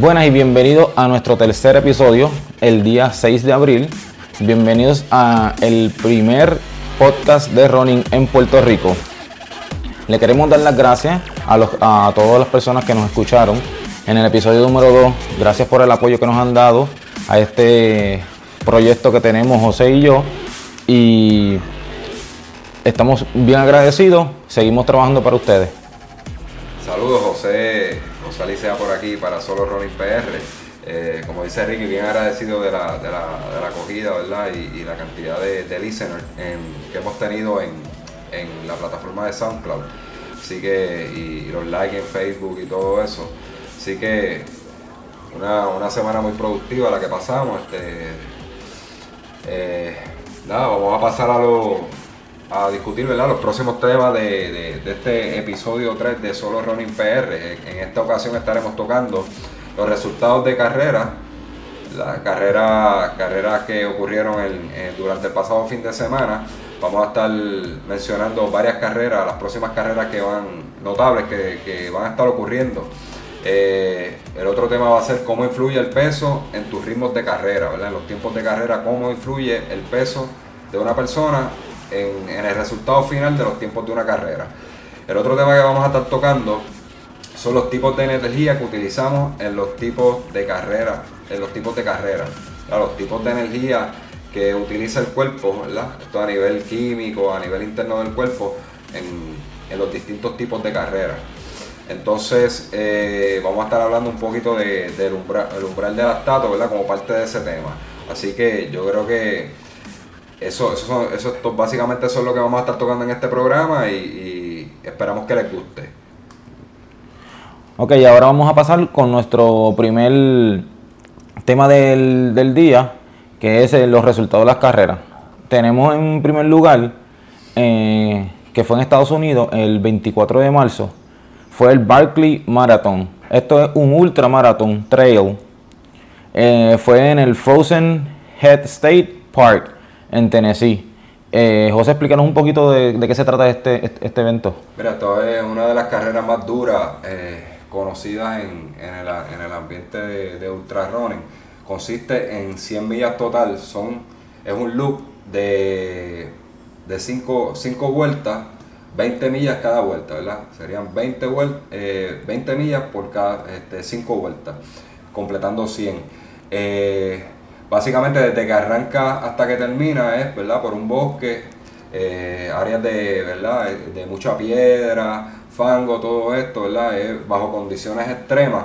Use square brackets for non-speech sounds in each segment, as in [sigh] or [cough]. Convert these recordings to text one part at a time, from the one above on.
Buenas y bienvenidos a nuestro tercer episodio, el día 6 de abril. Bienvenidos a el primer podcast de running en Puerto Rico. Le queremos dar las gracias a, a todas las personas que nos escucharon en el episodio número 2. Gracias por el apoyo que nos han dado a este proyecto que tenemos José y yo. Y estamos bien agradecidos. Seguimos trabajando para ustedes. Saludos, José José Alicea por aquí para Solo Running PR. Eh, como dice Ricky, bien agradecido de la, de la, acogida ¿verdad? Y, la cantidad de, listeners que hemos tenido en, la plataforma de SoundCloud. Así que, y, los likes en Facebook y todo eso. Así que una, semana muy productiva la que pasamos. Este, eh, vamos a pasar a lo, a discutir los próximos temas de, este episodio 3 de Solo Running PR. En, esta ocasión estaremos tocando los resultados de carrera, las carreras carrera que ocurrieron durante el pasado fin de semana. Vamos a estar mencionando varias carreras, las próximas carreras que van notables que, van a estar ocurriendo. Eh, el otro tema va a ser cómo influye el peso en tus ritmos de carrera, en los tiempos de carrera, cómo influye el peso de una persona en, el resultado final de los tiempos de una carrera. El otro tema que vamos a estar tocando son los tipos de energía que utilizamos en los tipos de carrera, en los tipos de carrera. los tipos de energía que utiliza el cuerpo, Esto a nivel químico, a nivel interno del cuerpo, en, los distintos tipos de carrera. Entonces, eh, vamos a estar hablando un poquito del umbral, el umbral de lactato, ¿verdad? Como parte de ese tema. Así que yo creo que eso, eso, eso, básicamente eso es lo que vamos a estar tocando en este programa y, esperamos que les guste. Ok, ahora vamos a pasar con nuestro primer tema del, día, que es eh, los resultados de las carreras. Tenemos en primer lugar, eh, que fue en Estados Unidos el 24 de marzo, fue el Barkley Marathon. Esto es un ultramaratón trail. Eh, fue en el Frozen Head State Park en Tennessee. Eh, José, explícanos un poquito de, qué se trata este, este, este, evento. Mira, esto es una de las carreras más duras eh, conocidas en, el, ambiente de, ultra running. Consiste en 100 millas total. Son, es un loop de 5 vueltas, 20 millas cada vuelta, ¿verdad? Serían 20, 20 millas por cada 5 este, vueltas, completando 100. Eh, básicamente desde que arranca hasta que termina es, ¿verdad? Por un bosque, eh, áreas de, ¿verdad? De mucha piedra, fango, todo esto, ¿verdad? Bajo condiciones extremas.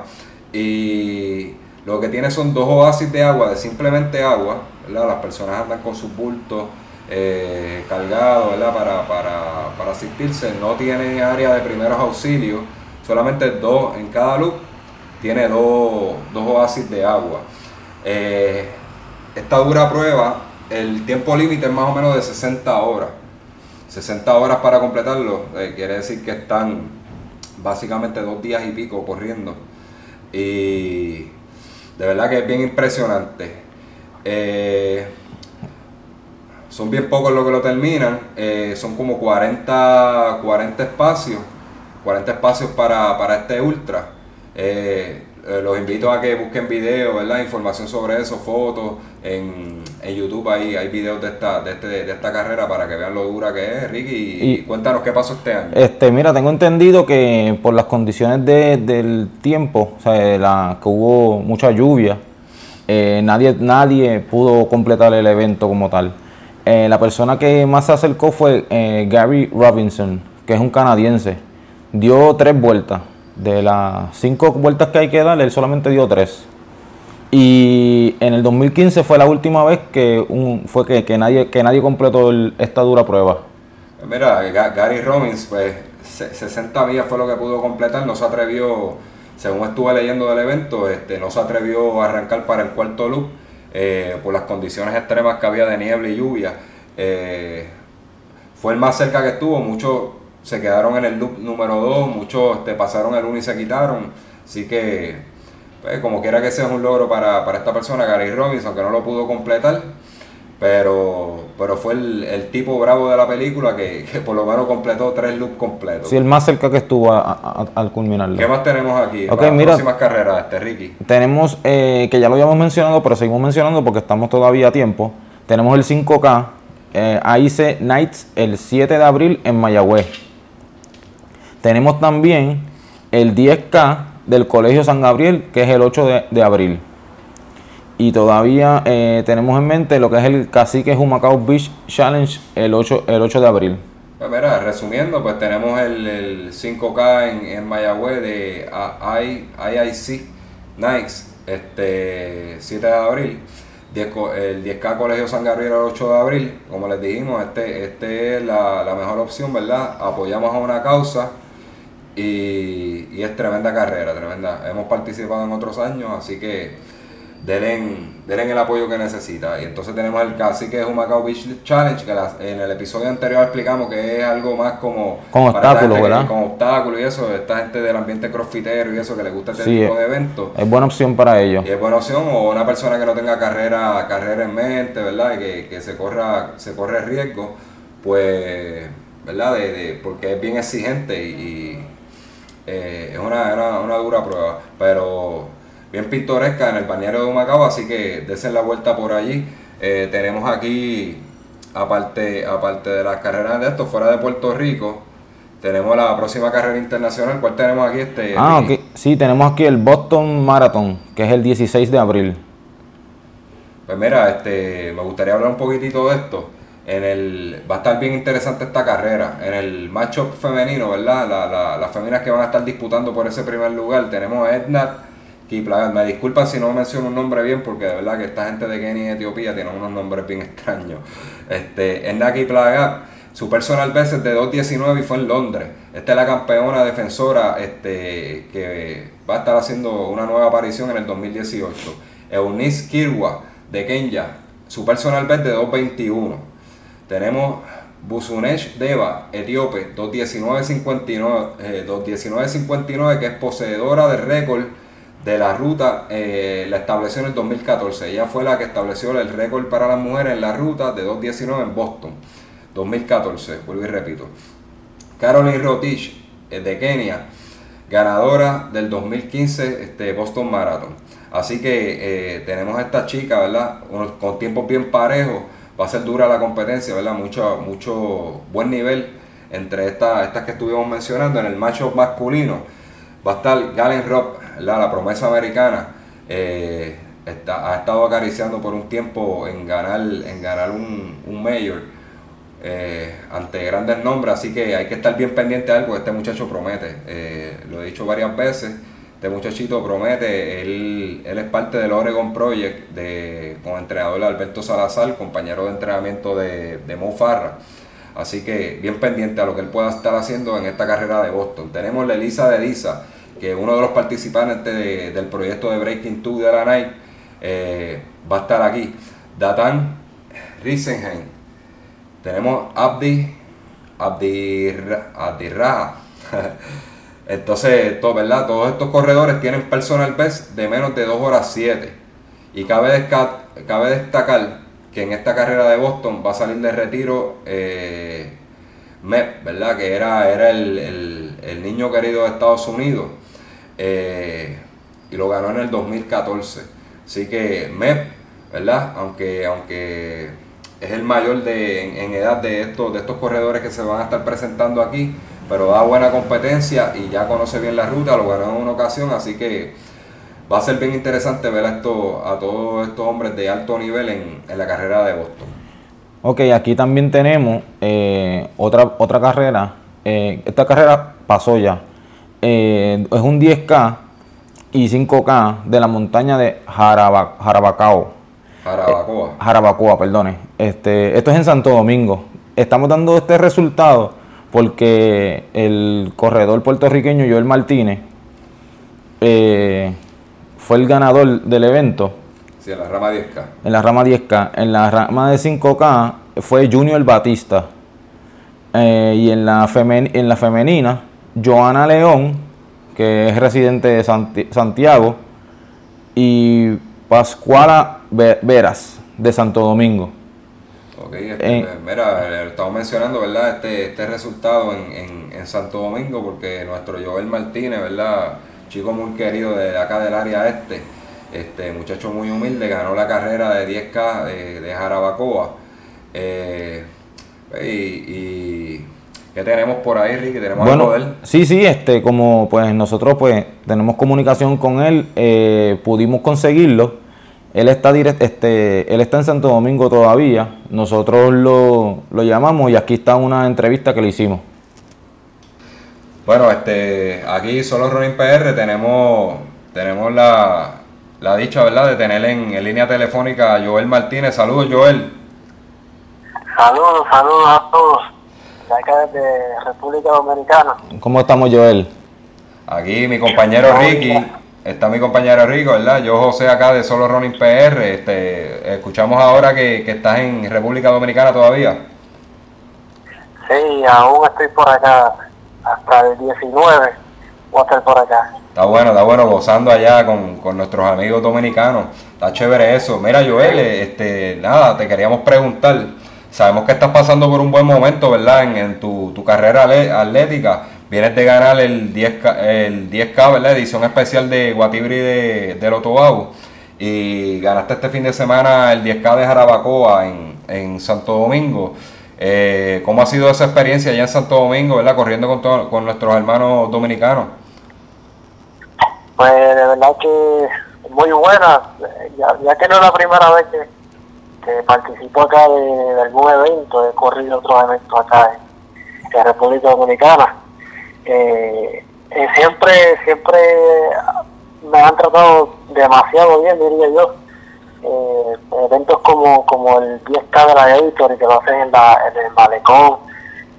Y lo que tiene son dos oasis de agua, de simplemente agua, ¿verdad? Las personas andan con sus bultos eh, cargados, ¿verdad? Para, para, asistirse. No tiene área de primeros auxilios, solamente dos en cada loop tiene dos, oasis de agua. Eh, esta dura prueba, el tiempo límite es más o menos de 60 horas. 60 horas para completarlo, eh, quiere decir que están básicamente dos días y pico corriendo. Y de verdad que es bien impresionante. Son bien pocos los que lo terminan, eh, son como 40, 40 espacios, 40 espacios para, para este ultra. Eh, los invito a que busquen videos, ¿verdad? Información sobre eso, fotos. En, YouTube hay, hay videos de esta, de, este, de esta carrera para que vean lo dura que es, Ricky. Y, cuéntanos qué pasó este año. Este, mira, tengo entendido que por las condiciones del tiempo, o sea, la, que hubo mucha lluvia, eh, nadie, nadie pudo completar el evento como tal. Eh, la persona que más se acercó fue Gary Robinson, que es un canadiense. Dio tres vueltas de las cinco vueltas que hay que dar, él solamente dio tres. Y en el 2015 fue la última vez que fue que, nadie que nadie completó esta dura prueba. Mira, Gary Robbins, pues 60 días fue lo que pudo completar, no se atrevió, según estuve leyendo del evento, este, no se atrevió a arrancar para el cuarto loop eh, por las condiciones extremas que había de niebla y lluvia. Eh, fue el más cerca que estuvo, mucho se quedaron en el loop número 2, muchos te pasaron el 1 y se quitaron. Así que, pues, como quiera que sea un logro para, esta persona, Gary Robinson, que no lo pudo completar. Pero, pero fue el, tipo bravo de la película que, por lo menos completó tres loops completos. Sí, el más cerca que estuvo al culminarlo. ¿Qué más tenemos aquí? Okay, mira, próximas carreras, este, Ricky. Tenemos, eh, que ya lo habíamos mencionado, pero seguimos mencionando porque estamos todavía a tiempo. Tenemos el 5K, eh, AIC Nights, el 7 de abril en Mayagüez. Tenemos también el 10K del Colegio San Gabriel, que es el 8 de abril y todavía eh, tenemos en mente lo que es el Cacique Humacao Beach Challenge el 8, el 8 de abril. Pues mira, resumiendo, pues tenemos el, 5K en, en, Mayagüez de IIC Nikes, este 7 de abril. el 10K Colegio San Gabriel el 8 de abril. Como les dijimos, este, este es la, la mejor opción, ¿verdad? Apoyamos a una causa y, y es tremenda carrera, tremenda. Hemos participado en otros años, así que denle, el apoyo que necesita. Y entonces tenemos el cacique de Humacao Beach Challenge, que en el episodio anterior explicamos que es algo más como... Con obstáculos, ¿verdad? con obstáculos y eso, esta gente del ambiente crossfitero y eso, que le gusta este tipo de eventos. Es buena opción para ellos. Y es buena opción, o una persona que no tenga carrera, carrera en mente, ¿verdad? Y que, que se corra, se corre riesgo, pues, ¿verdad? De, porque es bien exigente y, eh, es una, una, una dura prueba. Pero bien pintoresca en el balneario de Humacao, así que desen la vuelta por allí. Eh, tenemos aquí, aparte, aparte de las carreras de esto, fuera de Puerto Rico, tenemos la próxima carrera internacional. ¿Cuál tenemos aquí? Este, ah. Sí, tenemos aquí el Boston Marathon, que es el 16 de abril. Pues mira, este, me gustaría hablar un poquitito de esto. En el, va a estar bien interesante esta carrera. En el matchup femenino, ¿verdad? La, las féminas que van a estar disputando por ese primer lugar, tenemos a Edna me disculpa si no menciono un nombre bien, porque de verdad que esta gente de Kenia y Etiopía tienen unos nombres bien [laughs] extraños. Este, Endaki Plaga, su personal best es de 2.19 y fue en Londres. Esta es la campeona defensora este, que va a estar haciendo una nueva aparición en el 2018. Eunice Kirwa de Kenya, su personal best de 2.21. Tenemos Busunesh Deva, etíope, 2.19.59, eh, 2.19.59, que es poseedora de récord de la ruta eh, la estableció en el 2014. Ella fue la que estableció el récord para las mujeres en la ruta de 2.19 en Boston. 2014, vuelvo y repito. Caroline Rotich, eh, de Kenia, ganadora del 2015 este, Boston Marathon. Así que eh, tenemos a esta chica, ¿verdad? con tiempos bien parejos. Va a ser dura la competencia, ¿verdad? Mucho, mucho buen nivel entre estas, estas que estuvimos mencionando. En el macho masculino va a estar Galen Rock la promesa americana, eh, ha estado acariciando por un tiempo en ganar, en ganar un, un mayor eh, ante grandes nombres, así que hay que estar bien pendiente de algo, este muchacho promete, eh, lo he dicho varias veces, este muchachito promete, él, es parte del Oregon Project de, con entrenador Alberto Salazar, compañero de entrenamiento de, de Mo Farra. Así que bien pendiente a lo que él pueda estar haciendo en esta carrera de Boston. Tenemos la Elisa de Elisa, que uno de los participantes del proyecto de Breaking Two de la Night eh, va a estar aquí. Datan Risenheim. Tenemos Abdi, Abdi, Abdi Raja. [laughs] Entonces, todo, ¿verdad? todos estos corredores tienen personal best de menos de 2 horas 7. Y cabe, destacar que en esta carrera de Boston va a salir de retiro eh, Mep, ¿verdad? Que era, era el niño querido de Estados Unidos. Eh, y lo ganó en el 2014. Así que MEP, ¿verdad? Aunque, aunque es el mayor de, en, edad de estos, de estos corredores que se van a estar presentando aquí, pero da buena competencia y ya conoce bien la ruta, lo ganó en una ocasión, así que va a ser bien interesante ver a, esto, a todos estos hombres de alto nivel en, la carrera de Boston. Ok, aquí también tenemos eh, otra, otra carrera. Eh, esta carrera pasó ya, eh, es un 10K y 5K de la montaña de Jarabacao. Jarabacoa. Eh, Jarabacoa, perdone. Este, esto es en Santo Domingo. Estamos dando este resultado porque el corredor puertorriqueño Joel Martínez fue el ganador del evento. Sí, en la rama 10K. En la rama 10K. En la rama de 5K fue Junior Batista. Y en la, en la femenina Joana León, que es residente de Santiago, y Pascuala Veras, de Santo Domingo. Ok, este, eh, mira, estamos mencionando, ¿verdad? Este, este resultado en, en, Santo Domingo porque nuestro Joel Martínez, ¿verdad? Chico muy querido de acá del área este, este muchacho muy humilde, ganó la carrera de 10K de, de Jarabacoa. Eh, y, ¿Qué tenemos por ahí, Ricky? ¿Tenemos bueno, algo Sí, sí, este, como pues nosotros pues tenemos comunicación con él, eh, pudimos conseguirlo él está, direct, este, él está en Santo Domingo todavía. Nosotros lo, llamamos y aquí está una entrevista que le hicimos. Bueno, este, aquí solo Ronin PR tenemos, tenemos la, dicha, ¿verdad?, de tener en, línea telefónica a Joel Martínez. Saludos, Joel. Saludos, saludos a todos. De acá desde República Dominicana. ¿Cómo estamos, Joel? Aquí mi compañero Ricky Está mi compañero Rico, ¿verdad? Yo José acá de Solo Running PR. Este, escuchamos ahora que, estás en República Dominicana todavía. Sí, aún estoy por acá. Hasta el 19 voy a estar por acá. Está bueno, está bueno, gozando allá con, nuestros amigos dominicanos. Está chévere eso. Mira, Joel, este, nada, te queríamos preguntar. Sabemos que estás pasando por un buen momento, ¿verdad? En, tu, carrera atlética Vienes de ganar el 10K, el 10K ¿verdad? Edición especial de Guatibri de, de Lotobago. Y ganaste este fin de semana el 10K de Jarabacoa en, en Santo Domingo. Eh, ¿Cómo ha sido esa experiencia allá en Santo Domingo, ¿verdad? Corriendo con, con nuestros hermanos dominicanos. Pues de verdad que muy buena. Ya, que no es la primera vez que, participo acá de, algún evento, he corrido otros eventos acá en, en República Dominicana eh, eh, siempre, siempre me han tratado demasiado bien, diría yo. Eh, eventos como, como el 10K de la Editor, que lo hacen en, el Malecón,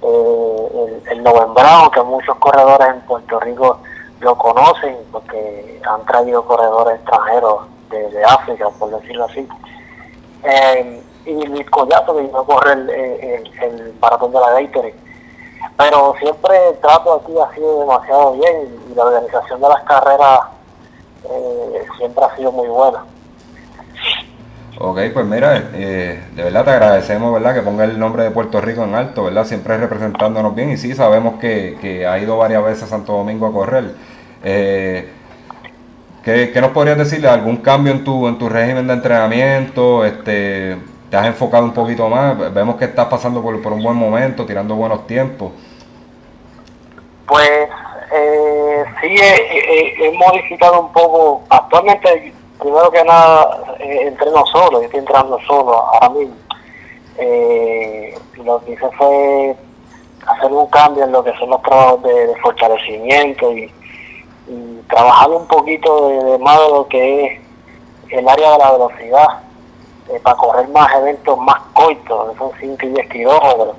eh, el, el Novembrado, que muchos corredores en Puerto Rico lo conocen, porque han traído corredores extranjeros de, África, por decirlo así. Eh, y Luis Collato, que vino a correr el, el, el maratón de la Gatorade pero siempre el trato aquí ha sido demasiado bien y la organización de las carreras eh, siempre ha sido muy buena. Ok, pues mira, eh, de verdad te agradecemos, ¿verdad? Que ponga el nombre de Puerto Rico en alto, ¿verdad? Siempre representándonos bien y sí, sabemos que, ha ido varias veces a Santo Domingo a correr. Eh, ¿qué, ¿qué, nos podrías decirle? ¿Algún cambio en tu, en tu régimen de entrenamiento? Este, ¿Te has enfocado un poquito más? Vemos que estás pasando por, por un buen momento, tirando buenos tiempos. Pues eh, sí, he, modificado un poco. Actualmente, primero que nada, eh, entreno solo, yo estoy entrando solo ahora mismo. Eh, lo que hice fue hacer un cambio en lo que son los trabajos de, fortalecimiento y, trabajar un poquito de, más de lo que es el área de la velocidad, para correr más eventos más cortos, que son 5 y 10 kilómetros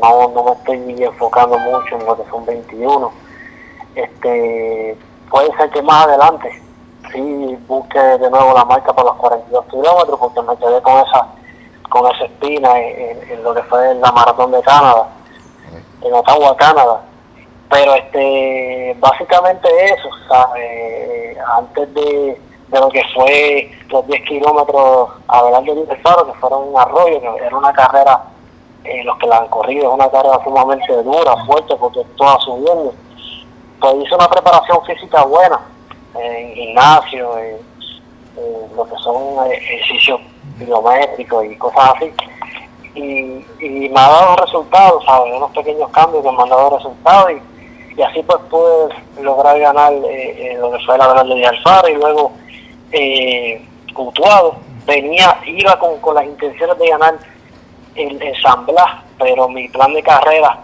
no, no me estoy enfocando mucho en lo que son 21. Este, puede ser que más adelante sí busque de nuevo la marca para los 42 kilómetros porque me quedé con esa con esa espina en, lo que fue la maratón de Canadá, en Ottawa, Canadá. Pero este básicamente eso, antes de, de lo que fue los 10 kilómetros adelante de Faro, que fueron un arroyo, que era una carrera eh, los que la han corrido, es una carrera sumamente dura, fuerte, porque toda subiendo. Pues hice una preparación física buena, en gimnasio, en, lo que son ejercicios biométricos y cosas así. Y, y me ha dado resultados, ¿sabes? Unos pequeños cambios que me han dado resultados y, y así pues pude lograr ganar eh, eh lo que fue la verdad de Alfaro y luego eh, Venía, iba con, con las intenciones de ganar el ensamblar, pero mi plan de carrera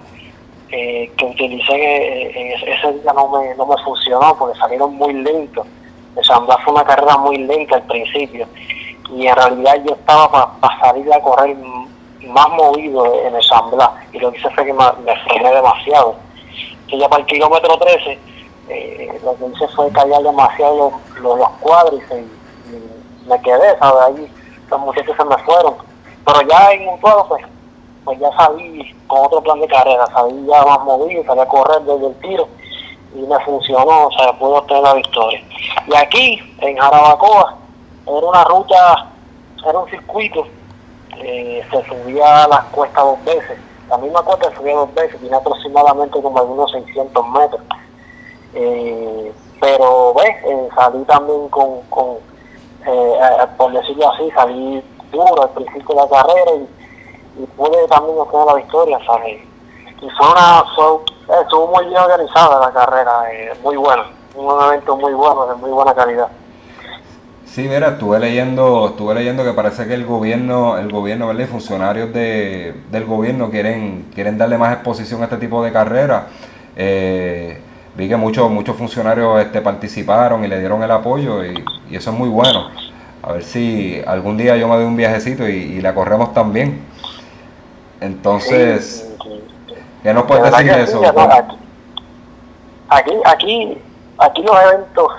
eh, que utilicé en, ese día no me, no me funcionó porque salieron muy lentos. Ensamblar fue una carrera muy lenta al principio y en realidad yo estaba para salir a correr más movido en ensamblar y lo que hice fue que me, frené demasiado. Que ya para el kilómetro 13 eh, lo que hice fue callar demasiado los, los, cuádriceps y, me quedé, ¿sabes? Ahí los muchachos se me fueron pero ya en un todo, pues, pues ya sabí con otro plan de carrera, sabí ya más movido, sabía correr desde el tiro y me funcionó, o sea, pude obtener la victoria. Y aquí, en Jarabacoa, era una ruta, era un circuito eh, se subía a las cuestas dos veces. La misma cuesta se subía dos veces, tiene aproximadamente como algunos 600 metros. Eh, pero, ¿ves? Eh, salí también con, con por decirlo así, salí duro al principio de la carrera y, pude también obtener la victoria, ¿sabes? Y fue una, estuvo muy bien organizada la carrera, muy buena, un evento muy bueno, de muy buena calidad. Sí, mira, estuve leyendo, estuve leyendo que parece que el gobierno, el gobierno, ¿verdad? Y funcionarios de, del gobierno quieren, quieren darle más exposición a este tipo de carreras. Eh, vi que muchos, muchos funcionarios este, participaron y le dieron el apoyo y, eso es muy bueno. A ver si algún día yo me doy un viajecito y, la corremos también. Entonces, ¿qué nos puedes decir de eso? aquí, aquí, aquí los eventos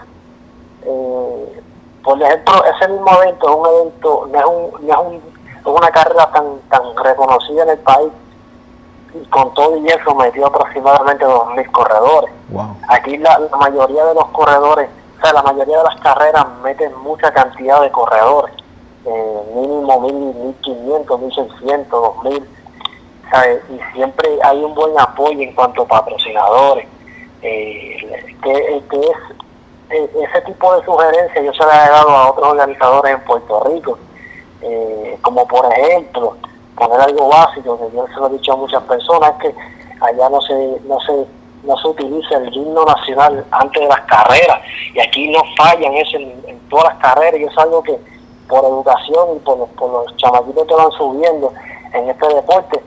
eh, por ejemplo, ese mismo evento es un evento, no es, un, no es, un, es una carrera tan, tan reconocida en el país y con todo y eso metió aproximadamente 2.000 corredores. Aquí la, mayoría de los corredores, o sea, la mayoría de las carreras meten mucha cantidad de corredores, eh, mínimo 1.500, 1.600, 2.000, y siempre hay un buen apoyo en cuanto a patrocinadores, eh, que, que es ese tipo de sugerencias yo se las he dado a otros organizadores en Puerto Rico, eh, como por ejemplo, poner algo básico, que yo se lo he dicho a muchas personas, que allá no se, no se, no se utiliza el himno nacional antes de las carreras, y aquí no fallan eso en, todas las carreras, y es algo que por educación y por los, por los chamaquitos que van subiendo en este deporte,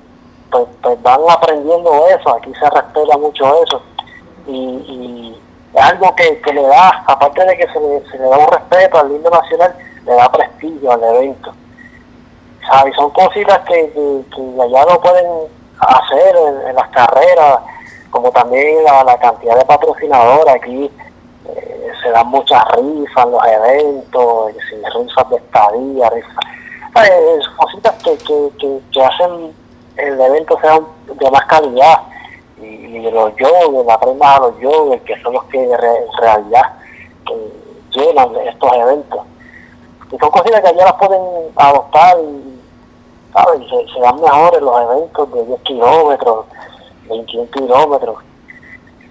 pues, pues van aprendiendo eso, aquí se respeta mucho eso, y es algo que, le da, aparte de que se le, da un respeto al lindo nacional, le da prestigio al evento. ¿Sabes? Son cositas que, que, allá lo pueden hacer en, las carreras, como también la, cantidad de patrocinadores. Aquí eh, se dan muchas rifas en los eventos, rifas de estadía, rifas. cositas que, que, que, hacen el evento sea de más calidad y, los joggers, la prenda a los joggers, que son los que en realidad llenan estos eventos. Y son cosas que ya las pueden adoptar y, Se, dan mejores los eventos de 10 kilómetros, 21 kilómetros.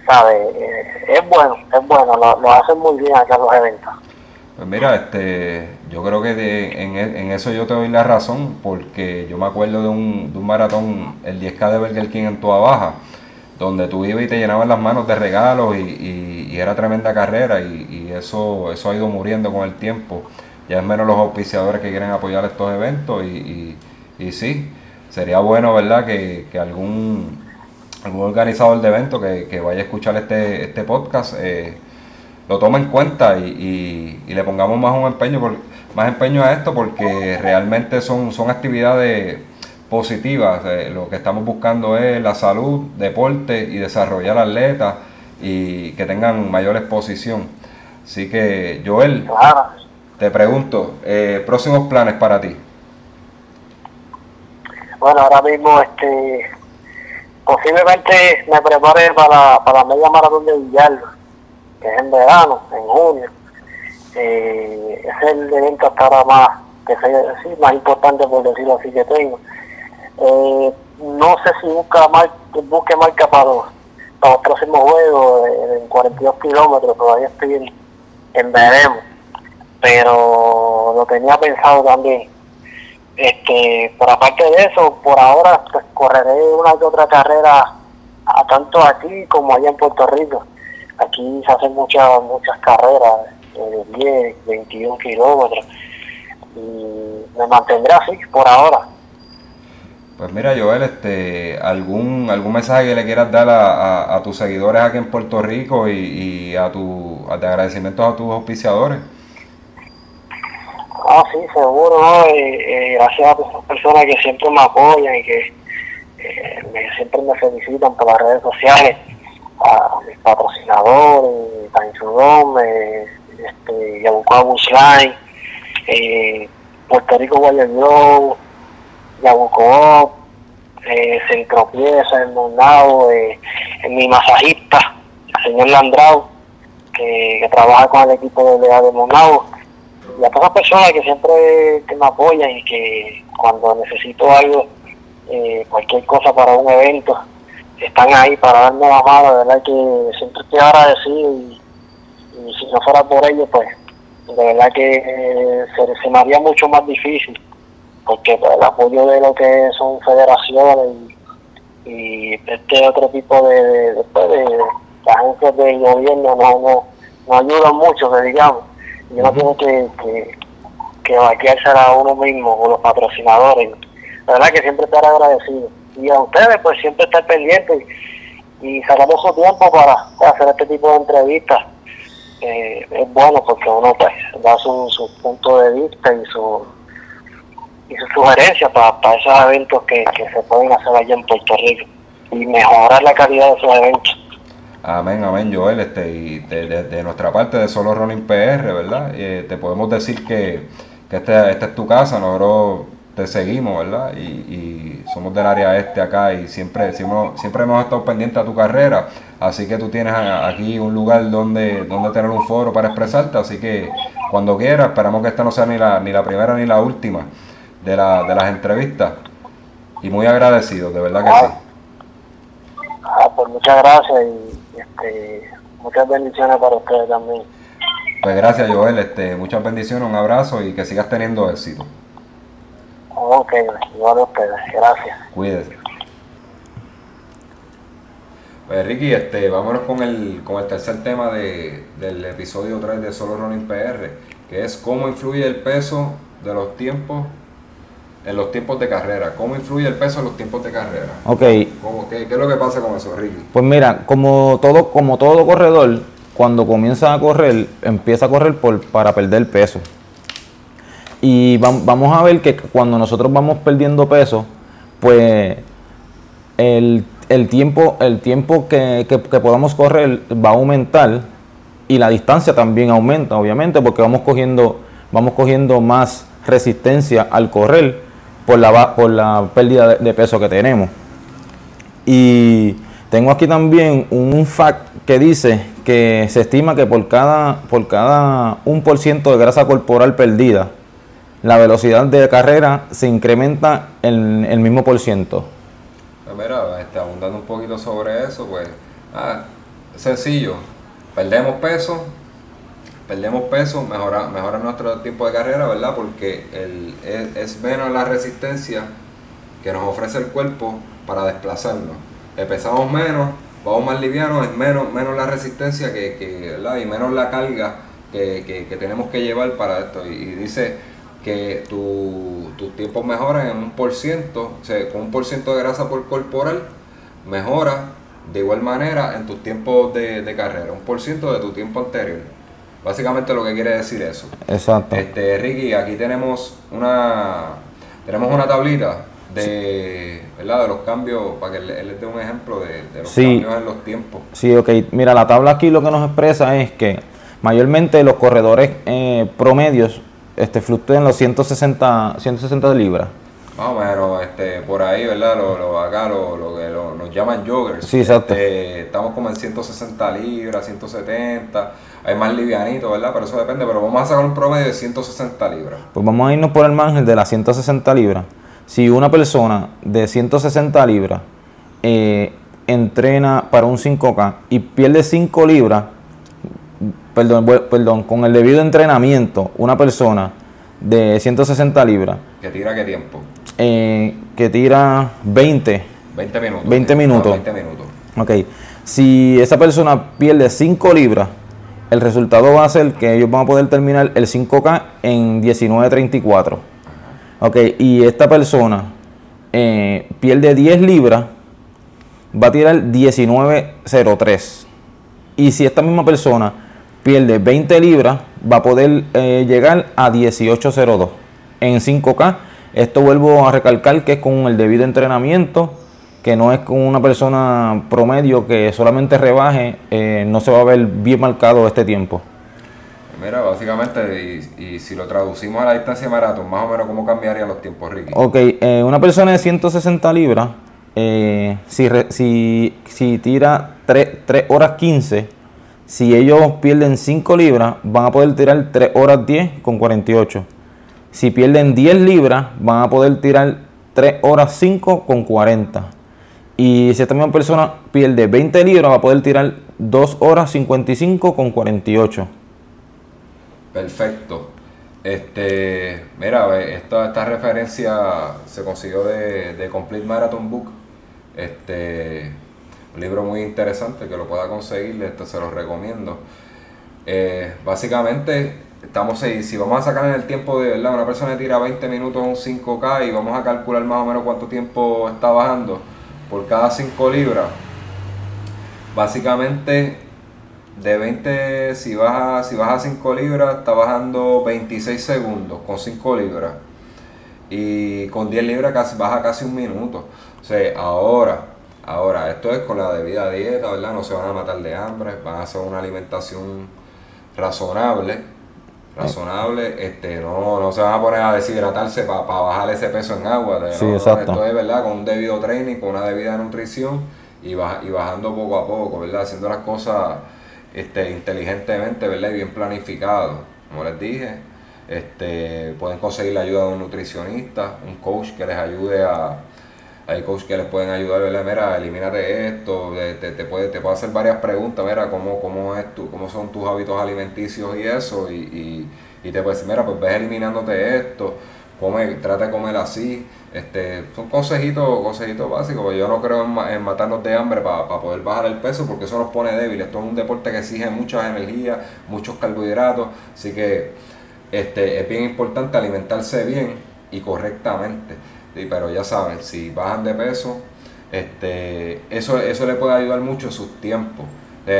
¿sabes? Eh, es bueno, es bueno, lo, hacen muy bien acá los eventos. Pues mira, este, yo creo que en, en, eso yo te doy la razón, porque yo me acuerdo de un, de un maratón, el 10K de Burger King en Tua Baja, donde tú ibas y te llenaban las manos de regalos y, era tremenda carrera y, eso, eso ha ido muriendo con el tiempo. Ya es menos los auspiciadores que quieren apoyar estos eventos y, sí, sería bueno, ¿verdad?, que, algún, algún organizador de eventos que, vaya a escuchar este, este podcast eh, lo tome en cuenta y, le pongamos más un empeño, por, más empeño a esto porque realmente son, son actividades positivas. Eh, lo que estamos buscando es la salud, deporte y desarrollar atletas y que tengan mayor exposición. Así que, Joel, te pregunto, eh, próximos planes para ti. Bueno, ahora mismo, este, posiblemente me prepare para, para la media maratón de Villalba, que es en verano, en junio. Eh, es el evento hasta ahora más, que sea, más importante por decirlo así que tengo. Eh, no sé si busca mar, busque marca para, para los próximos juegos en 42 kilómetros, todavía estoy en, en veremos, pero lo tenía pensado también. Este, por aparte de eso, por ahora pues, correré una que otra carrera a tanto aquí como allá en Puerto Rico. Aquí se hacen muchas muchas carreras de 10, 21 kilómetros y me mantendré así por ahora. Pues mira, Joel, este, algún algún mensaje que le quieras dar a, a, tus seguidores aquí en Puerto Rico y, a tu a agradecimientos a tus auspiciadores. Ah, sí, seguro, ¿no? Eh, gracias a esas personas que siempre me apoyan y que eh, me, siempre me felicitan por las redes sociales, a mis patrocinadores, Tanchudón, eh, este, Yabucoa Bushline, eh, Puerto Rico Guayabio, Yabucoa, eh, Centropieza, el Monado, eh, mi masajista, el señor Landrao, que, trabaja con el equipo de de Monado, y a todas las personas que siempre que me apoyan y que cuando necesito algo, eh, cualquier cosa para un evento, están ahí para darme la mano, de verdad que siempre estoy agradecido y, si no fuera por ellos, pues de verdad que eh, se me haría mucho más difícil, porque pues, el apoyo de lo que son federaciones y, y este otro tipo de, de, de, de agencias del gobierno no, no, no ayudan mucho, que digamos, y uno tiene que, que, que vaquearse a uno mismo con los patrocinadores. La verdad que siempre estar agradecido. Y a ustedes, pues siempre estar pendientes y, y sacamos su tiempo para, para hacer este tipo de entrevistas eh, es bueno porque uno pues, da su, su punto de vista y su y sus sugerencias para, para esos eventos que, que se pueden hacer allá en Puerto Rico y mejorar la calidad de esos eventos. Amén, amén, Joel. Este, y de, de, nuestra parte de Solo Running PR, ¿verdad? Eh, te podemos decir que, que esta este es tu casa, nosotros te seguimos, ¿verdad? Y, y, somos del área este acá y siempre, siempre, siempre hemos estado pendientes a tu carrera, así que tú tienes aquí un lugar donde, donde tener un foro para expresarte, así que cuando quieras, esperamos que esta no sea ni la, ni la primera ni la última de, la, de las entrevistas y muy agradecido, de verdad que ah, sí. Ah, pues muchas gracias y este, muchas bendiciones para ustedes también. Pues gracias Joel, este, muchas bendiciones, un abrazo y que sigas teniendo éxito. Ok, igual a ustedes, gracias. Cuídese. Pues Ricky, este, vámonos con el, con el tercer tema de, del episodio 3 de Solo Running PR, que es cómo influye el peso de los tiempos en los tiempos de carrera. ¿Cómo influye el peso en los tiempos de carrera? Ok. ¿Cómo, qué, ¿Qué es lo que pasa con eso, Ricky? Pues mira, como todo, como todo corredor, cuando comienza a correr, empieza a correr por, para perder peso. Y vamos a ver que cuando nosotros vamos perdiendo peso, pues el, el tiempo, el tiempo que, que, que, podamos correr va a aumentar y la distancia también aumenta, obviamente, porque vamos cogiendo, vamos cogiendo más resistencia al correr por la, por la pérdida de, peso que tenemos. Y tengo aquí también un fact que dice que se estima que por cada, por cada 1% de grasa corporal perdida, la velocidad de carrera se incrementa en el mismo por ciento. Pues mira, este, abundando un poquito sobre eso, pues, ah, sencillo, perdemos peso, perdemos peso, mejora, mejora nuestro tiempo de carrera, ¿verdad? Porque el, es, menos la resistencia que nos ofrece el cuerpo para desplazarnos. Pesamos menos, vamos más livianos, es menos, menos la resistencia que, que ¿verdad? y menos la carga que, que, que, tenemos que llevar para esto. Y, dice que tu, tus tiempos mejoran en un por ciento, o sea, con un por ciento de grasa por corporal, mejora de igual manera en tus tiempos de, de carrera, un por ciento de tu tiempo anterior. Básicamente lo que quiere decir eso. Exacto. Este, Ricky, aquí tenemos una tenemos una tablita de, ¿verdad? de los cambios, para que él, él les dé un ejemplo de, de los Sí. cambios en los tiempos. Sí, ok. Mira, la tabla aquí lo que nos expresa es que mayormente los corredores eh, promedios este, fluctúan los 160, 160 libras. Más o menos, este, por ahí, ¿verdad? Lo, lo, acá lo, lo que lo- nos llaman joggers. Sí, exacto. Este, estamos como en 160 libras, 170. Hay más livianitos, ¿verdad? Pero eso depende. Pero vamos a sacar un promedio de 160 libras. Pues vamos a irnos por el margen de las 160 libras. Si una persona de 160 libras eh, entrena para un 5K y pierde 5 libras, perdón, perdón, con el debido entrenamiento, una persona de 160 libras ¿Que tira qué tiempo? eh, que tira 20, 20 minutos. 20 sí. minutos. Ah, 20 minutos. ok, si esa persona pierde 5 libras, el resultado va a ser que ellos van a poder terminar el 5K en 19.34. Ok, y esta persona eh, pierde 10 libras, va a tirar 19.03. Y si esta misma persona pierde 20 libras, va a poder eh, llegar a 18.02 en 5K. Esto vuelvo a recalcar que es con el debido entrenamiento, que no es con una persona promedio que solamente rebaje, eh, no se va a ver bien marcado este tiempo. Mira, básicamente, y, y si lo traducimos a la distancia de maratón, más o menos, ¿cómo cambiarían los tiempos, Ricky? Ok, eh, una persona de 160 libras, eh, si, re- si, si tira 3, horas 15, si ellos pierden 5 libras, van a poder tirar 3 horas 10 con 48. Si pierden 10 libras, van a poder tirar 3 horas 5 con 40. Y si esta misma persona pierde 20 libras, va a poder tirar 2 horas 55 con 48. Perfecto. Este, mira, esta, esta referencia se consiguió de, de Complete Marathon Book. Este, un libro muy interesante que lo pueda conseguir, este, se lo recomiendo. Eh, básicamente, estamos ahí, si vamos a sacar en el tiempo de verdad, una persona tira 20 minutos un 5K y vamos a calcular más o menos cuánto tiempo está bajando por cada 5 libras. Básicamente, de 20, si baja, si baja 5 libras, está bajando 26 segundos con 5 libras. Y con 10 libras casi, baja casi un minuto. O sea, ahora, ahora, esto es con la debida dieta, ¿verdad? No se van a matar de hambre, van a hacer una alimentación razonable razonable, este, no, no se van a poner a deshidratarse para bajar ese peso en agua. sí, exacto. Esto es verdad, con un debido training, con una debida nutrición y, y bajando poco a poco, ¿verdad? Haciendo las cosas este, inteligentemente, ¿verdad? Y bien planificado. Como les dije, este, pueden conseguir la ayuda de un nutricionista, un coach que les ayude a, hay coaches que les pueden ayudar, ¿verdad? Mira, elimínate esto, te, te, puede, te puede hacer varias preguntas, mira, cómo, cómo, es tu, cómo son tus hábitos alimenticios y eso, y, y, y te puede decir, mira, pues ves eliminándote esto, come, trata de comer así, este, son consejitos, consejitos básicos, yo no creo en, matarnos de hambre para poder bajar el peso, porque eso nos pone débiles, esto es un deporte que exige muchas energías, muchos carbohidratos, así que este, es bien importante alimentarse bien y correctamente pero ya saben, si bajan de peso, este, eso, eso le puede ayudar mucho en sus tiempos.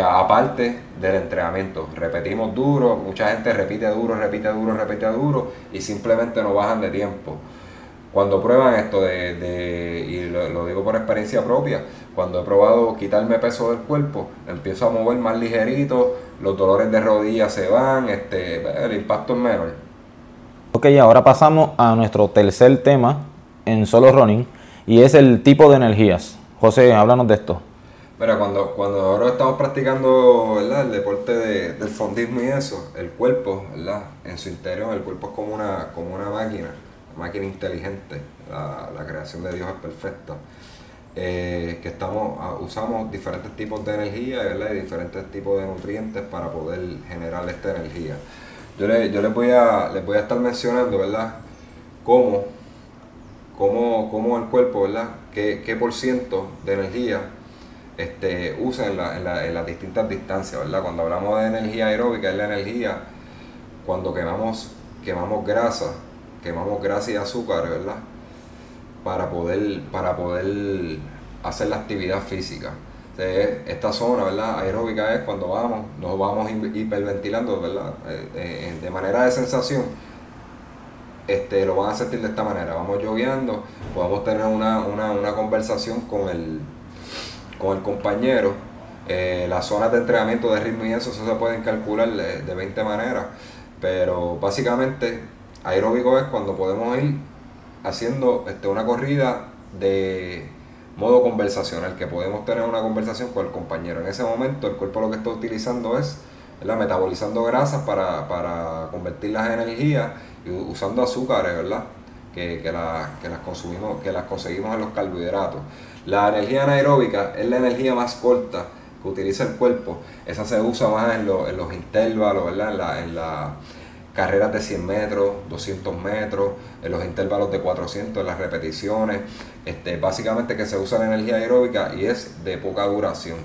Aparte del entrenamiento, repetimos duro, mucha gente repite duro, repite duro, repite duro y simplemente no bajan de tiempo. Cuando prueban esto de, de y lo, digo por experiencia propia, cuando he probado quitarme peso del cuerpo, empiezo a mover más ligerito, los dolores de rodillas se van, este, el impacto es menor. Ok, ahora pasamos a nuestro tercer tema, en solo running y es el tipo de energías. José, háblanos de esto. Mira, cuando, cuando ahora estamos practicando el deporte de, del fondismo y eso, el cuerpo, ¿verdad? en su interior, el cuerpo es como una, como una máquina, una máquina inteligente, la, la creación de Dios es perfecta. Eh, que estamos, ah, usamos diferentes tipos de energía ¿verdad? y diferentes tipos de nutrientes para poder generar esta energía. Yo, le, yo les, voy a, les voy a estar mencionando ¿verdad? cómo cómo, cómo el cuerpo, ¿verdad? ¿Qué, qué por ciento de energía este, usa en, la, en, la, en, las distintas distancias, ¿verdad? Cuando hablamos de energía aeróbica, es la energía cuando quemamos, quemamos grasa, quemamos grasa y azúcar, ¿verdad? Para poder, para poder hacer la actividad física. esta zona, ¿verdad? Aeróbica es cuando vamos, nos vamos hiperventilando, ¿verdad? Eh, eh, de manera de sensación este, lo van a sentir de esta manera. Vamos lloviendo, podemos tener una, conversación con el, con el compañero. Eh, las zonas de entrenamiento de ritmo y eso, se pueden calcular de, 20 maneras. Pero básicamente aeróbico es cuando podemos ir haciendo este, una corrida de modo conversacional, que podemos tener una conversación con el compañero. En ese momento el cuerpo lo que está utilizando es metabolizando grasas para, para convertirlas en energía usando azúcares, ¿verdad? Que, que, las consumimos, que las conseguimos en los carbohidratos. La energía anaeróbica es la energía más corta que utiliza el cuerpo. Esa se usa más en, en los intervalos, ¿verdad? En las carreras de 100 metros, 200 metros, en los intervalos de 400, en las repeticiones. Este, básicamente que se usa la energía aeróbica y es de poca duración.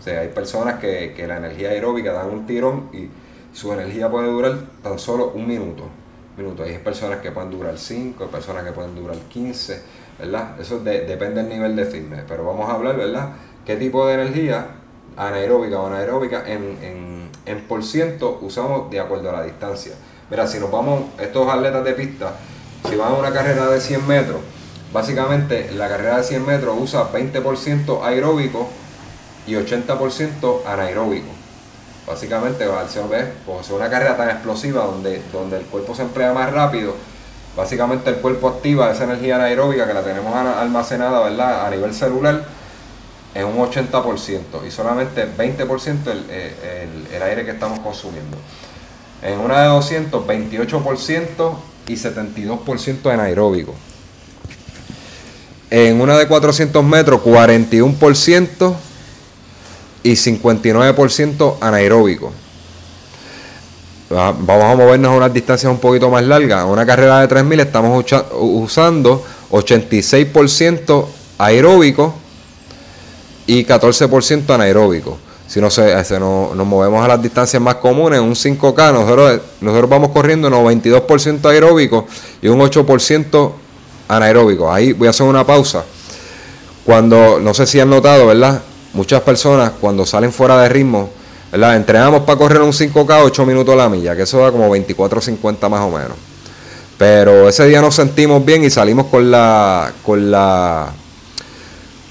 O sea, hay personas que, que la energía aeróbica dan un tirón y su energía puede durar tan solo un minuto minutos. Hay personas que pueden durar 5, hay personas que pueden durar 15, ¿verdad? Eso depende del nivel de fitness. Pero vamos a hablar, ¿verdad? ¿Qué tipo de energía anaeróbica o anaeróbica en, en, en por ciento usamos de acuerdo a la distancia? Mira, si nos vamos, estos atletas de pista, si van a una carrera de 100 metros, básicamente la carrera de 100 metros usa 20% aeróbico y 80% anaeróbico. Básicamente, al ser, pues, una carrera tan explosiva donde, donde el cuerpo se emplea más rápido, básicamente el cuerpo activa esa energía anaeróbica que la tenemos almacenada ¿verdad? a nivel celular en un 80% y solamente 20% el, el, el, aire que estamos consumiendo. En una de 200, 28% y 72% anaeróbico. En una de 400 metros, 41% y 59% anaeróbico. Vamos a movernos a unas distancias un poquito más largas. En una carrera de 3000 estamos usando 86% aeróbico y 14% anaeróbico. Si no se, nos, movemos a las distancias más comunes, un 5K, nosotros, nosotros vamos corriendo 92% aeróbico y un 8% anaeróbico. Ahí voy a hacer una pausa. Cuando, no sé si han notado, ¿verdad? Muchas personas cuando salen fuera de ritmo, ¿verdad? Entrenamos para correr un 5K 8 minutos a la milla, que eso da como 24.50 más o menos. Pero ese día nos sentimos bien y salimos con la, con la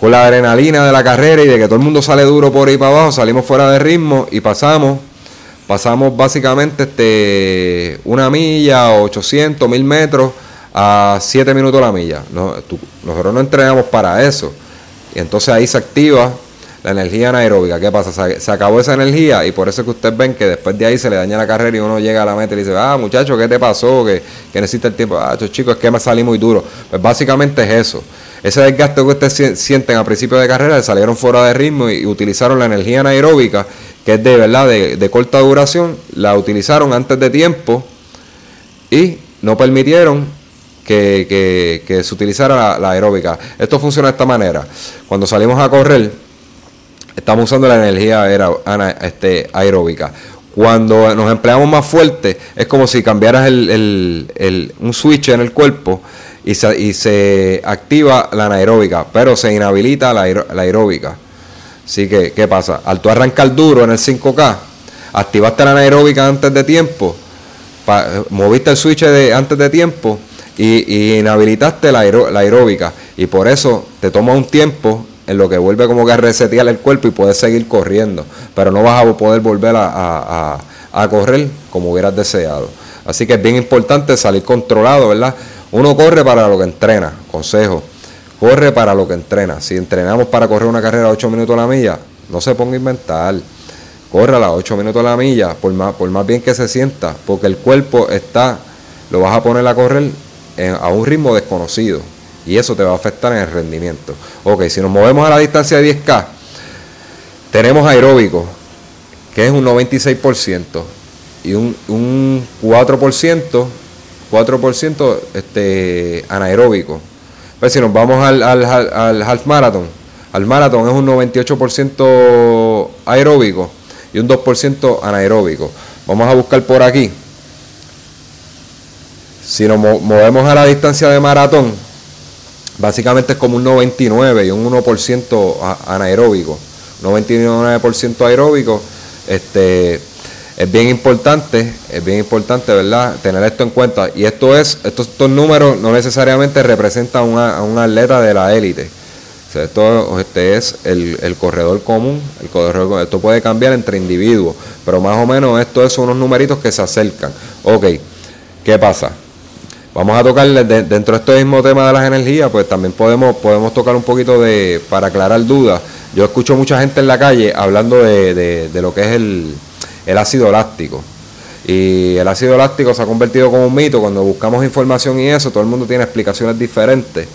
con la adrenalina de la carrera y de que todo el mundo sale duro por ahí para abajo, salimos fuera de ritmo y pasamos, pasamos básicamente este, una milla, 800, 1000 metros a 7 minutos la milla. nosotros no entrenamos para eso. Y entonces ahí se activa la energía anaeróbica. ¿Qué pasa? Se, acabó esa energía y por eso es que ustedes ven que después de ahí se le daña la carrera y uno llega a la meta y dice, ah, muchacho, ¿qué te pasó? Que, que necesita el tiempo. Ah, chicos, es que me salí muy duro. Pues básicamente es eso. Ese desgaste que ustedes sienten a principio de carrera, salieron fuera de ritmo y, utilizaron la energía anaeróbica, que es de verdad de, corta duración, la utilizaron antes de tiempo y no permitieron que, se utilizara la, aeróbica. Esto funciona de esta manera. Cuando salimos a correr, estamos usando la energía este, aeróbica. Cuando nos empleamos más fuerte, es como si cambiaras un switch en el cuerpo y se, y se activa la anaeróbica, pero se inhabilita la, aeróbica. Así que, ¿qué pasa? Al tú arrancar duro en el 5K, activaste la anaeróbica antes de tiempo, moviste el switch de, antes de tiempo y, inhabilitaste la, aeróbica. Y por eso te toma un tiempo en lo que vuelve como que a resetear el cuerpo y puedes seguir corriendo. Pero no vas a poder volver a, a correr como hubieras deseado. Así que es bien importante salir controlado, ¿verdad? Uno corre para lo que entrena, consejo. Corre para lo que entrena. Si entrenamos para correr una carrera a 8 minutos a la milla, no se ponga a inventar. Corre a las 8 minutos a la milla, por más bien que se sienta, porque el cuerpo está, lo vas a poner a correr a un ritmo desconocido. Y eso te va a afectar en el rendimiento. Ok, si nos movemos a la distancia de 10K, tenemos aeróbico, que es un 96%, y un, un 4% 4% este, anaeróbico. Pues si nos vamos al, al, half marathon, al maratón es un 98% aeróbico y un 2% anaeróbico. Vamos a buscar por aquí. Si nos movemos a la distancia de maratón, básicamente es como un 99 y un 1% anaeróbico. 99% aeróbico, este, es bien importante, es bien importante, ¿verdad? Tener esto en cuenta. Y esto es, estos, números no necesariamente representan a un atleta de la élite. esto este es el, corredor común, el corredor, esto puede cambiar entre individuos, pero más o menos esto es unos numeritos que se acercan. Ok, ¿qué pasa? Vamos a tocar dentro de este mismo tema de las energías, pues también podemos, podemos tocar un poquito de, para aclarar dudas. Yo escucho mucha gente en la calle hablando de lo que es el, el ácido láctico. Y el ácido láctico se ha convertido como un mito. Cuando buscamos información y eso, todo el mundo tiene explicaciones diferentes.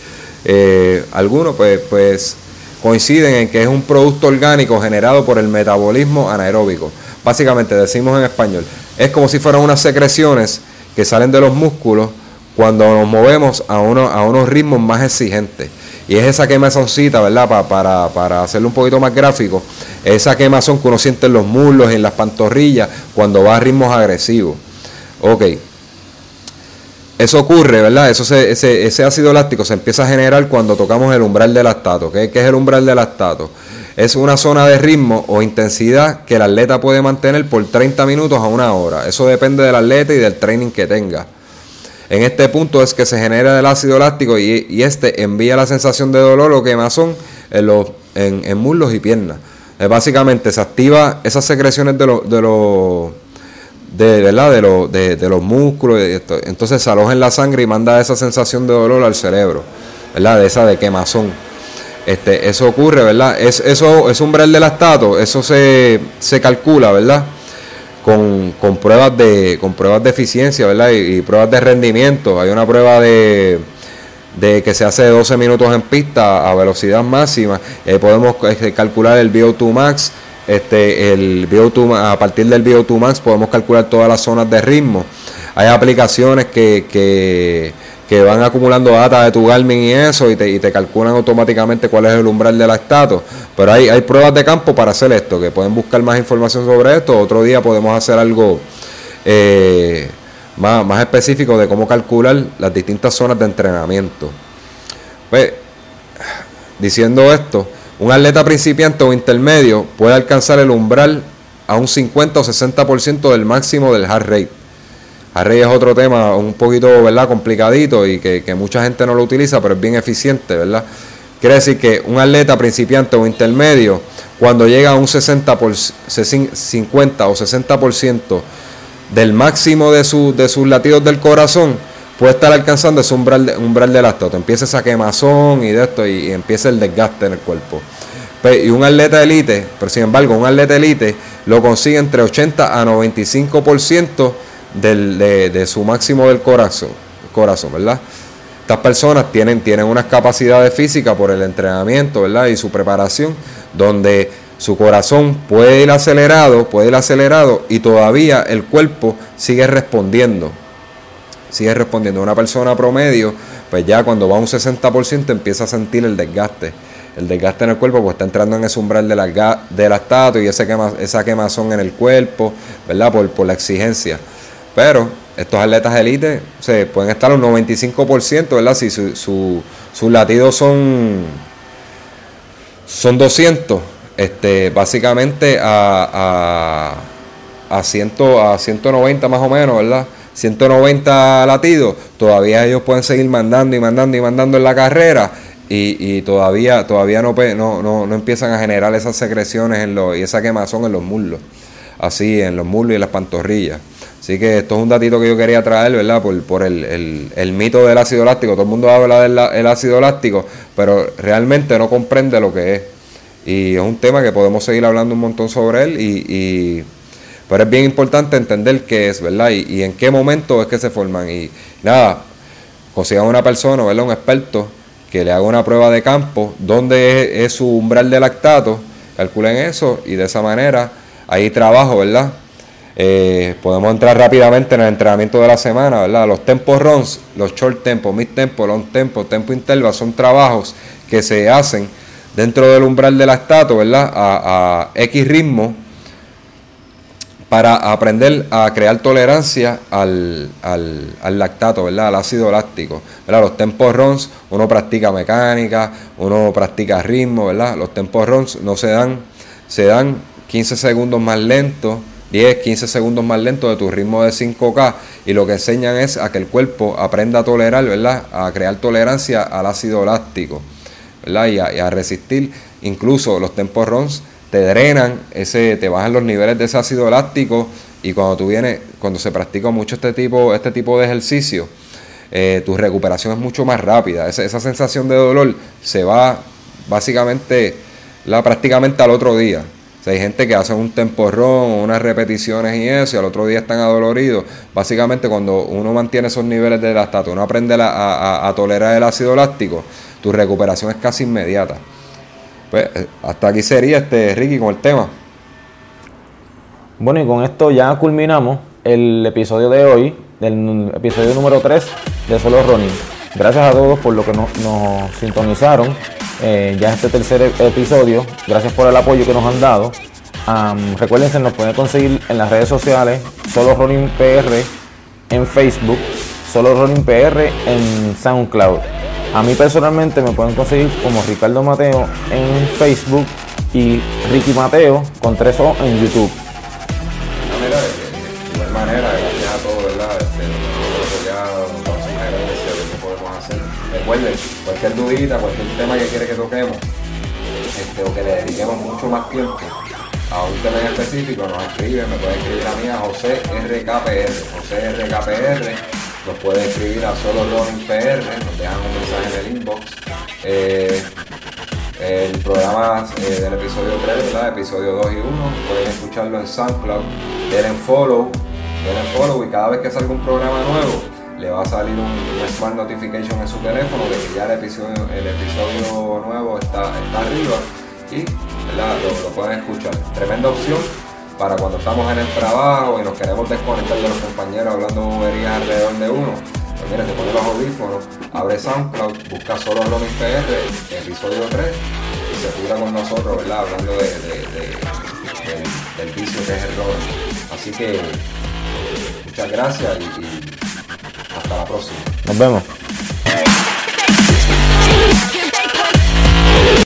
Eh, algunos pues, pues coinciden en que es un producto orgánico generado por el metabolismo anaeróbico. Básicamente decimos en español, es como si fueran unas secreciones que salen de los músculos cuando nos movemos a, uno, a unos ritmos más exigentes. Y es esa quemazoncita, ¿verdad? para, para hacerlo un poquito más gráfico, esa quemazón que uno siente en los muslos, en las pantorrillas, cuando va a ritmos agresivos. Ok. Eso ocurre, ¿verdad? Eso ese, ese, ácido láctico se empieza a generar cuando tocamos el umbral del lactato. ¿Qué, ¿Qué es el umbral del lactato? Es una zona de ritmo o intensidad que el atleta puede mantener por 30 minutos a una hora. Eso depende del atleta y del training que tenga. En este punto es que se genera el ácido láctico y, este envía la sensación de dolor o quemazón en, los, en, muslos y piernas. Eh, básicamente se activa esas secreciones de los de los de, ¿verdad? de, de, los músculos, entonces se aloja en la sangre y manda esa sensación de dolor al cerebro, ¿verdad? De esa de quemazón. Este, eso ocurre, ¿verdad? Es, eso es umbral de lactato, eso se, se calcula, ¿verdad? Con, pruebas de con pruebas de eficiencia, ¿verdad? Y, pruebas de rendimiento. Hay una prueba de, de que se hace 12 minutos en pista a velocidad máxima. Eh, podemos este, calcular el VO2 max. Este, el VO2, a partir del VO2 max podemos calcular todas las zonas de ritmo. Hay aplicaciones que, que que van acumulando data de tu Garmin y eso y te, y te calculan automáticamente cuál es el umbral de lactato. Pero hay, hay pruebas de campo para hacer esto, que pueden buscar más información sobre esto. Otro día podemos hacer algo eh, más, más específico de cómo calcular las distintas zonas de entrenamiento. Pues, diciendo esto, un atleta principiante o intermedio puede alcanzar el umbral a un 50 o 60% del máximo del heart rate Array es otro tema un poquito, ¿verdad? Complicadito y que, mucha gente no lo utiliza, pero es bien eficiente, ¿verdad? Quiere decir que un atleta principiante o intermedio, cuando llega a un 60 por 50 o 60% del máximo de, de sus latidos del corazón, puede estar alcanzando ese umbral, de, umbral del lactato. Empieza esa quemazón y de esto y, empieza el desgaste en el cuerpo. Y un atleta elite, pero sin embargo, un atleta elite lo consigue entre 80 a 95% del, de, su máximo del corazón, corazón, ¿verdad? Estas personas tienen, tienen unas capacidades físicas por el entrenamiento, ¿verdad? Y su preparación, donde su corazón puede ir acelerado, puede ir acelerado y todavía el cuerpo sigue respondiendo. Sigue respondiendo. Una persona promedio, pues ya cuando va a un 60% empieza a sentir el desgaste. El desgaste en el cuerpo, pues está entrando en ese umbral de la, de estatua y quema, esa quemazón en el cuerpo, ¿verdad? Por, por la exigencia. Pero estos atletas élite se pueden estar un 95%, ¿verdad? Si sus su, latidos son, son 200, este, básicamente a, a, a, 100, a 190 más o menos, ¿verdad? 190 latidos, todavía ellos pueden seguir mandando y mandando y mandando en la carrera y, y todavía, todavía no, no, no, empiezan a generar esas secreciones en los, y esa quemazón en los muslos, así en los muslos y las pantorrillas. Así que esto es un datito que yo quería traer, ¿verdad? Por, el, mito del ácido láctico. Todo el mundo habla del ácido láctico, pero realmente no comprende lo que es. Y es un tema que podemos seguir hablando un montón sobre él. Y, pero es bien importante entender qué es, ¿verdad? Y, en qué momento es que se forman. Y nada, consigan una persona, ¿verdad? Un experto que le haga una prueba de campo, donde es, es su umbral de lactato, calculen eso y de esa manera hay trabajo, ¿verdad? Eh, podemos entrar rápidamente en el entrenamiento de la semana, ¿verdad? Los tempos runs, los short tempos, mid tempo, long tempo, tempo interval son trabajos que se hacen dentro del umbral del lactato, ¿verdad? A, X ritmo para aprender a crear tolerancia al, al, lactato, ¿verdad? Al ácido láctico, ¿verdad? Los tempos runs, uno practica mecánica, uno practica ritmo, ¿verdad? Los tempos runs no se dan, se dan 15 segundos más lentos 10, 15 segundos más lento de tu ritmo de 5K y lo que enseñan es a que el cuerpo aprenda a tolerar, ¿verdad? A crear tolerancia al ácido láctico, ¿verdad? Y a, resistir. Incluso los tempos runs te drenan, ese, te bajan los niveles de ese ácido láctico y cuando tú vienes, cuando se practica mucho este tipo, este tipo de ejercicio, eh, tu recuperación es mucho más rápida. Esa, esa sensación de dolor se va básicamente, prácticamente al otro día hay gente que hace un temporrón, unas repeticiones y eso, y al otro día están adoloridos. Básicamente, cuando uno mantiene esos niveles de lactato, uno aprende a, tolerar el ácido láctico, tu recuperación es casi inmediata. Pues eh, hasta aquí sería este Ricky con el tema. Bueno, y con esto ya culminamos el episodio de hoy, del episodio número 3 de Solo Running. Gracias a todos por lo que nos, sintonizaron. Eh, ya este tercer episodio. Gracias por el apoyo que nos han dado. recuerden que nos pueden conseguir en las redes sociales, solo Running PR en Facebook, solo Running PR en SoundCloud. A mí personalmente me pueden conseguir como Ricardo Mateo en Facebook y Ricky Mateo con 3 O en YouTube. recuerden, cualquier dudita, cualquier tema que quiere que toquemos, este, o que le dediquemos mucho más tiempo a un tema en específico, nos escribe, me puede escribir a mí a José RKPR, José RKPR, nos puede escribir a solo PR, nos dejan un mensaje en el inbox. Eh, el programa eh, del episodio 3, ¿verdad? Episodio 2 y 1. Pueden escucharlo en SoundCloud. Denle follow, denle follow y cada vez que salga un programa nuevo, le va a salir un, smart notification en su teléfono de que ya el episodio, el episodio nuevo está, está arriba y lo, lo pueden escuchar. Tremenda opción para cuando estamos en el trabajo y nos queremos desconectar de los compañeros hablando boberías alrededor de uno. Pues mira, se pone los audífonos, abre SoundCloud, busca solo Ronin PR, episodio 3, y se cura con nosotros, ¿verdad? Hablando de, del vicio que es el Ronin. Así que muchas gracias y hasta la próxima. Nos vemos.